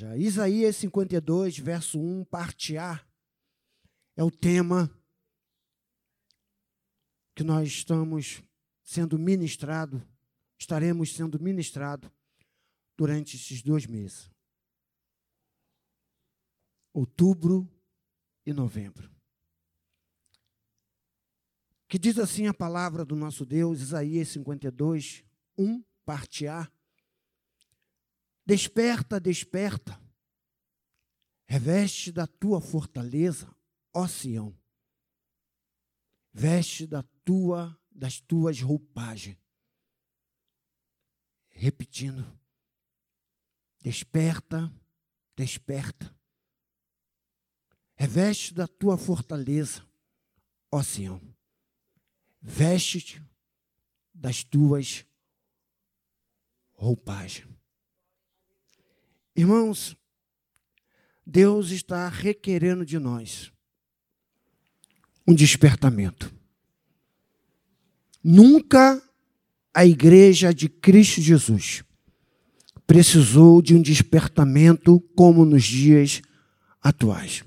já. Isaías 52, verso 1, parte A, é o tema que nós estamos sendo ministrado, estaremos sendo ministrado durante esses dois meses. Outubro e novembro. Que diz assim a palavra do nosso Deus, Isaías 52, 1, parte A. Desperta, desperta, reveste da tua fortaleza, ó Sião. Veste da tua, das tuas roupagens. Repetindo. Desperta, desperta. Reveste da tua fortaleza, ó Sião. Veste-te das tuas roupagens. Irmãos, Deus está requerendo de nós um despertamento. Nunca a igreja de Cristo Jesus precisou de um despertamento como nos dias atuais.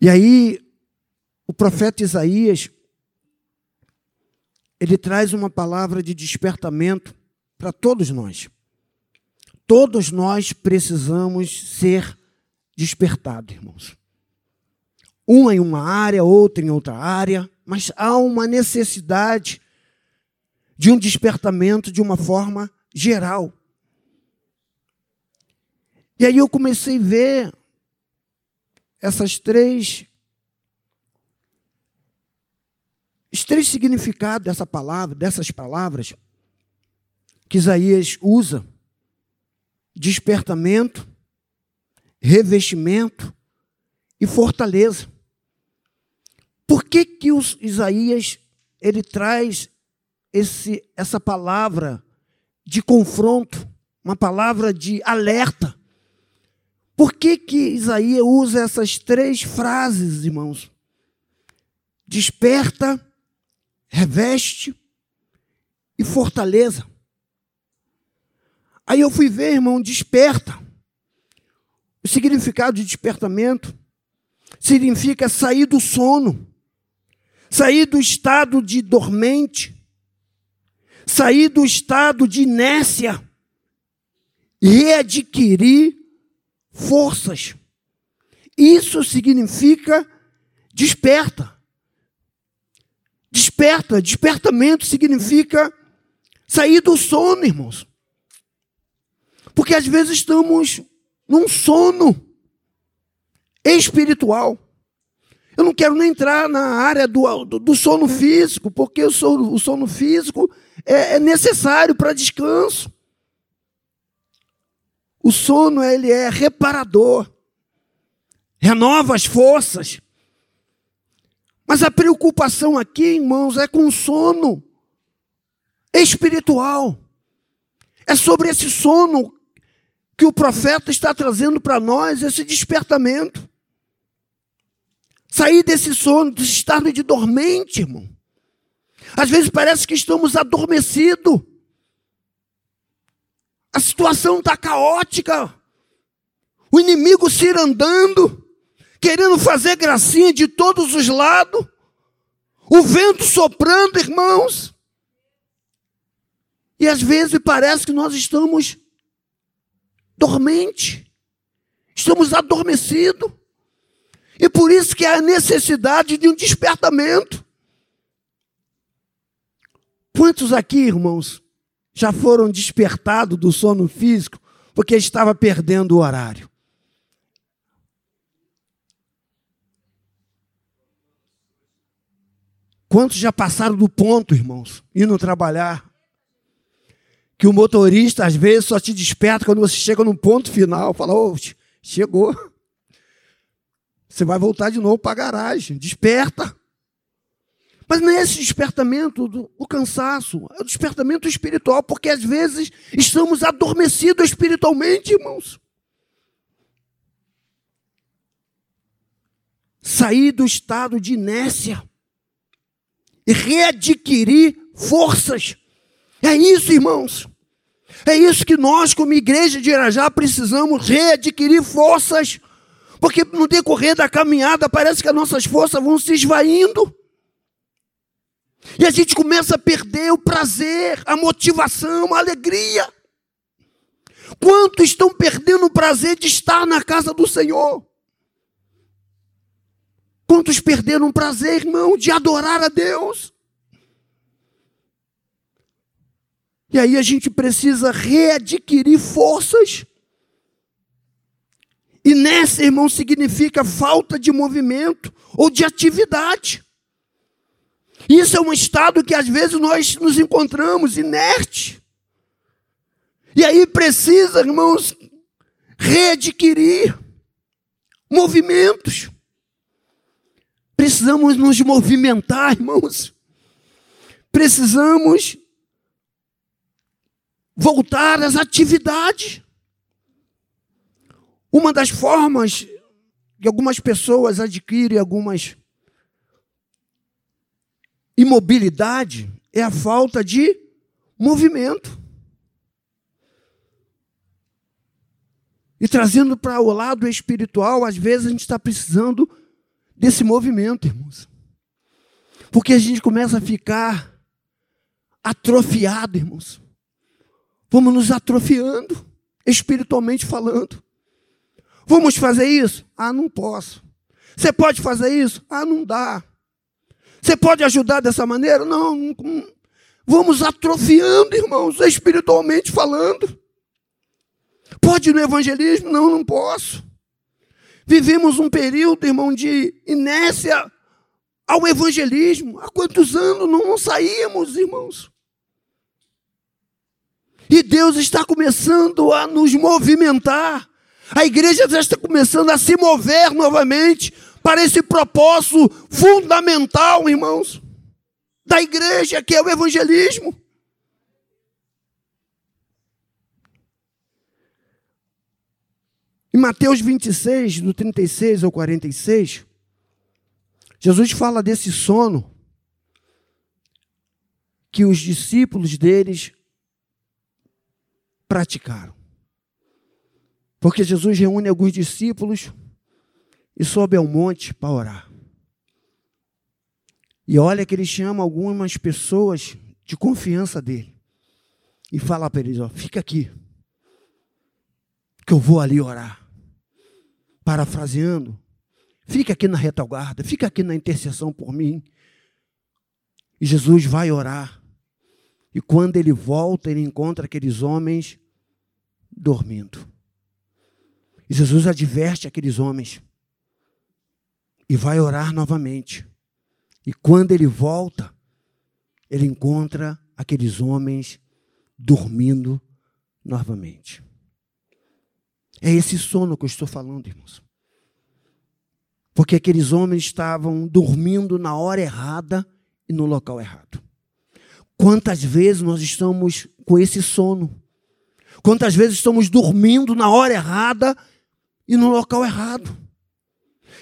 E aí, o profeta Isaías, ele traz uma palavra de despertamento para todos nós. Todos nós precisamos ser despertados, irmãos. Um em uma área, outro em outra área, mas há uma necessidade de um despertamento de uma forma geral. E aí eu comecei a ver essas três os três significados dessa palavra, dessas palavras que Isaías usa: despertamento, revestimento e fortaleza. Por que que os Isaías ele traz esse, essa palavra de confronto, uma palavra de alerta? Por que que Isaías usa essas três frases, irmãos? Desperta, reveste e fortaleza. Aí eu fui ver, irmão, desperta. O significado de despertamento significa sair do sono, sair do estado de dormente, sair do estado de inércia e readquirir forças. Isso significa desperta. Desperta, despertamento significa sair do sono, irmãos. Porque às vezes estamos num sono espiritual. Eu não quero nem entrar na área do, do, do sono físico, porque o sono, o sono físico é, é necessário para descanso. O sono ele é reparador, renova as forças. Mas a preocupação aqui, irmãos, é com o sono espiritual. É sobre esse sono que o profeta está trazendo para nós esse despertamento. Sair desse sono, desse estado de dormente, irmão. Às vezes parece que estamos adormecidos. A situação está caótica. O inimigo se andando, querendo fazer gracinha de todos os lados. O vento soprando, irmãos. E às vezes parece que nós estamos dormente. Estamos adormecidos. E por isso que há a necessidade de um despertamento. Quantos aqui, irmãos, já foram despertados do sono físico porque estava perdendo o horário? Quantos já passaram do ponto, irmãos, indo trabalhar? Que o motorista às vezes só te desperta quando você chega no ponto final, fala, oh, chegou. Você vai voltar de novo para a garagem, desperta. Mas não é esse despertamento do, do, cansaço, é o despertamento espiritual, porque às vezes estamos adormecidos espiritualmente, irmãos. Sair do estado de inércia e readquirir forças é isso, irmãos. É isso que nós, como igreja de Irajá, precisamos readquirir forças, porque no decorrer da caminhada parece que as nossas forças vão se esvaindo. E a gente começa a perder o prazer, a motivação, a alegria. Quantos estão perdendo o prazer de estar na casa do Senhor? Quantos perderam o prazer, irmão, de adorar a Deus? E aí a gente precisa readquirir forças. E nessa, irmão, significa falta de movimento ou de atividade. Isso é um estado que às vezes nós nos encontramos inerte. E aí precisa, irmãos, readquirir movimentos. Precisamos nos movimentar, irmãos. Precisamos voltar às atividades. Uma das formas que algumas pessoas adquirem algumas imobilidade é a falta de movimento. E trazendo para o lado espiritual, às vezes a gente está precisando desse movimento, irmãos. Porque a gente começa a ficar atrofiado, irmãos. Vamos nos atrofiando, espiritualmente falando. Vamos fazer isso? Ah, não posso. Você pode fazer isso? Ah, não dá. Você pode ajudar dessa maneira? Não. não. Vamos atrofiando, irmãos, espiritualmente falando. Pode ir no evangelismo? Não, não posso. Vivemos um período, irmão, de inércia ao evangelismo. Há quantos anos não saímos, irmãos? E Deus está começando a nos movimentar. A igreja já está começando a se mover novamente para esse propósito fundamental, irmãos, da igreja, que é o evangelismo. Em Mateus 26, do 36 ao 46, Jesus fala desse sono que os discípulos deles praticaram. Porque Jesus reúne alguns discípulos e sobe ao monte para orar. E olha que ele chama algumas pessoas de confiança dele. E fala para eles: ó, fica aqui, que eu vou ali orar parafraseando, fica aqui na retaguarda, fica aqui na intercessão por mim. E Jesus vai orar. E quando ele volta, ele encontra aqueles homens dormindo. E Jesus adverte aqueles homens e vai orar novamente. E quando ele volta, ele encontra aqueles homens dormindo novamente. É esse sono que eu estou falando, irmãos. Porque aqueles homens estavam dormindo na hora errada e no local errado. Quantas vezes nós estamos com esse sono? Quantas vezes estamos dormindo na hora errada e no local errado?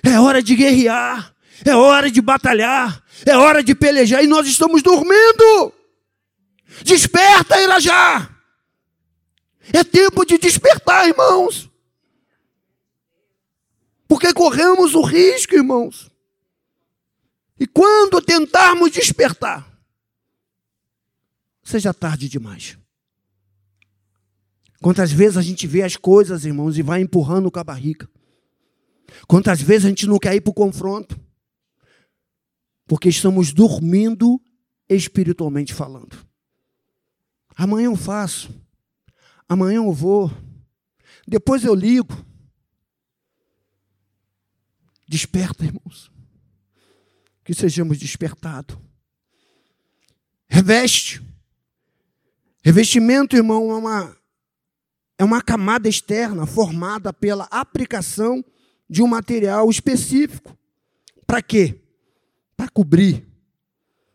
É hora de guerrear, é hora de batalhar, é hora de pelejar e nós estamos dormindo. Desperta, Irajá! É tempo de despertar, irmãos. Porque corremos o risco, irmãos. E quando tentarmos despertar, seja tarde demais. Quantas vezes a gente vê as coisas, irmãos, e vai empurrando com a barriga. Quantas vezes a gente não quer ir para o confronto. Porque estamos dormindo espiritualmente falando. Amanhã eu faço. Amanhã eu vou. Depois eu ligo. Desperta, irmãos. Que sejamos despertados. Reveste. Revestimento, irmão, é uma, é uma camada externa formada pela aplicação de um material específico. Para quê? Para cobrir.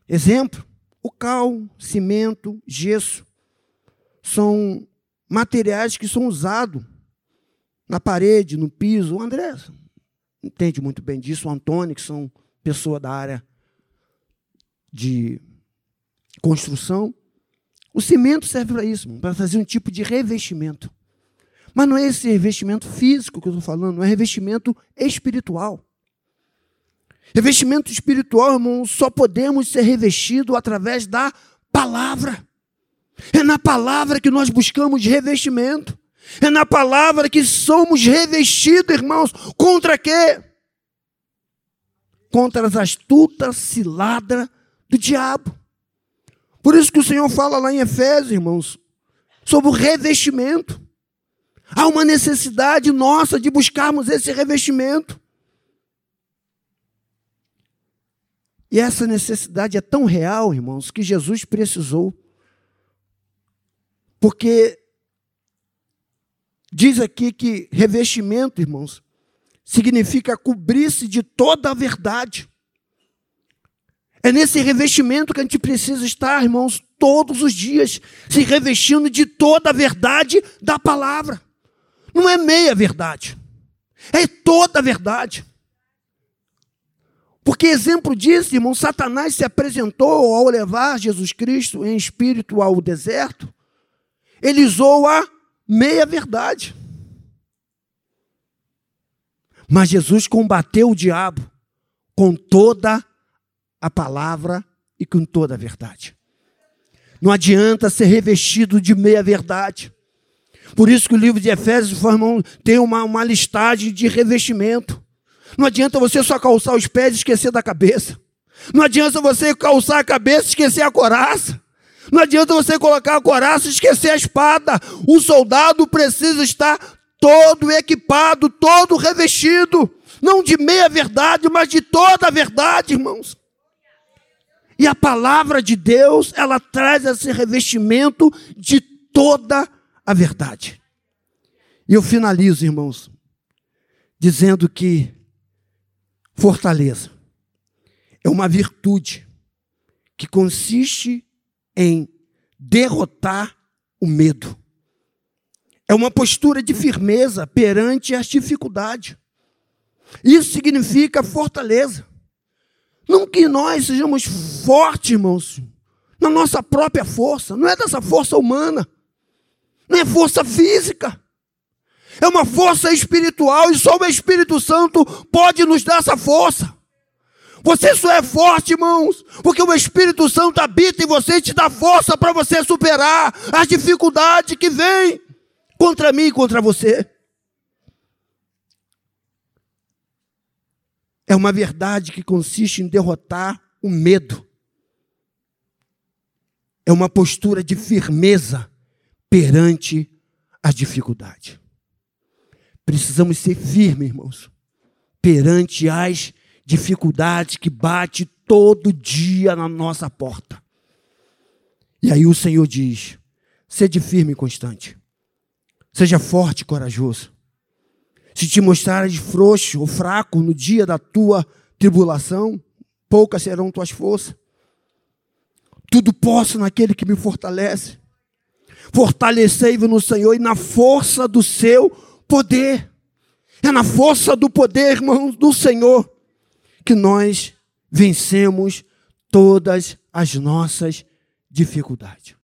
Exemplo: o cal, cimento, gesso são materiais que são usados na parede, no piso. O André entende muito bem disso, o Antônio, que são pessoas da área de construção. O cimento serve para isso, para fazer um tipo de revestimento. Mas não é esse revestimento físico que eu estou falando, é revestimento espiritual. Revestimento espiritual, irmão, só podemos ser revestidos através da palavra. É na palavra que nós buscamos revestimento. É na palavra que somos revestidos, irmãos. Contra quê? Contra as astutas ciladas do diabo. Por isso que o Senhor fala lá em Efésios, irmãos, sobre o revestimento. Há uma necessidade nossa de buscarmos esse revestimento. E essa necessidade é tão real, irmãos, que Jesus precisou. Porque diz aqui que revestimento, irmãos, significa cobrir-se de toda a verdade. É nesse revestimento que a gente precisa estar, irmãos, todos os dias, se revestindo de toda a verdade da palavra. Não é meia verdade, é toda a verdade. Porque exemplo disso, irmão, Satanás se apresentou ao levar Jesus Cristo em espírito ao deserto, ele usou a meia verdade. Mas Jesus combateu o diabo com toda a palavra e com toda a verdade. Não adianta ser revestido de meia verdade. Por isso que o livro de Efésios tem uma, uma listagem de revestimento. Não adianta você só calçar os pés e esquecer da cabeça. Não adianta você calçar a cabeça e esquecer a coraça. Não adianta você colocar a coraça e esquecer a espada. O soldado precisa estar todo equipado, todo revestido. Não de meia verdade, mas de toda a verdade, irmãos. E a palavra de Deus, ela traz esse revestimento de toda a verdade. E eu finalizo, irmãos, dizendo que fortaleza é uma virtude que consiste em derrotar o medo. É uma postura de firmeza perante as dificuldades. Isso significa fortaleza. Não que nós sejamos fortes, irmãos, na nossa própria força, não é dessa força humana, não é força física, é uma força espiritual e só o Espírito Santo pode nos dar essa força. Você só é forte, irmãos, porque o Espírito Santo habita em você e te dá força para você superar as dificuldades que vêm contra mim e contra você. É uma verdade que consiste em derrotar o medo. É uma postura de firmeza perante a dificuldade. Precisamos ser firmes, irmãos, perante as dificuldades que bate todo dia na nossa porta. E aí o Senhor diz: seja firme e constante. Seja forte e corajoso. Se te mostrares frouxo ou fraco no dia da tua tribulação, poucas serão tuas forças. Tudo posso naquele que me fortalece. Fortalecei-vos no Senhor e na força do seu poder. É na força do poder, irmãos, do Senhor, que nós vencemos todas as nossas dificuldades.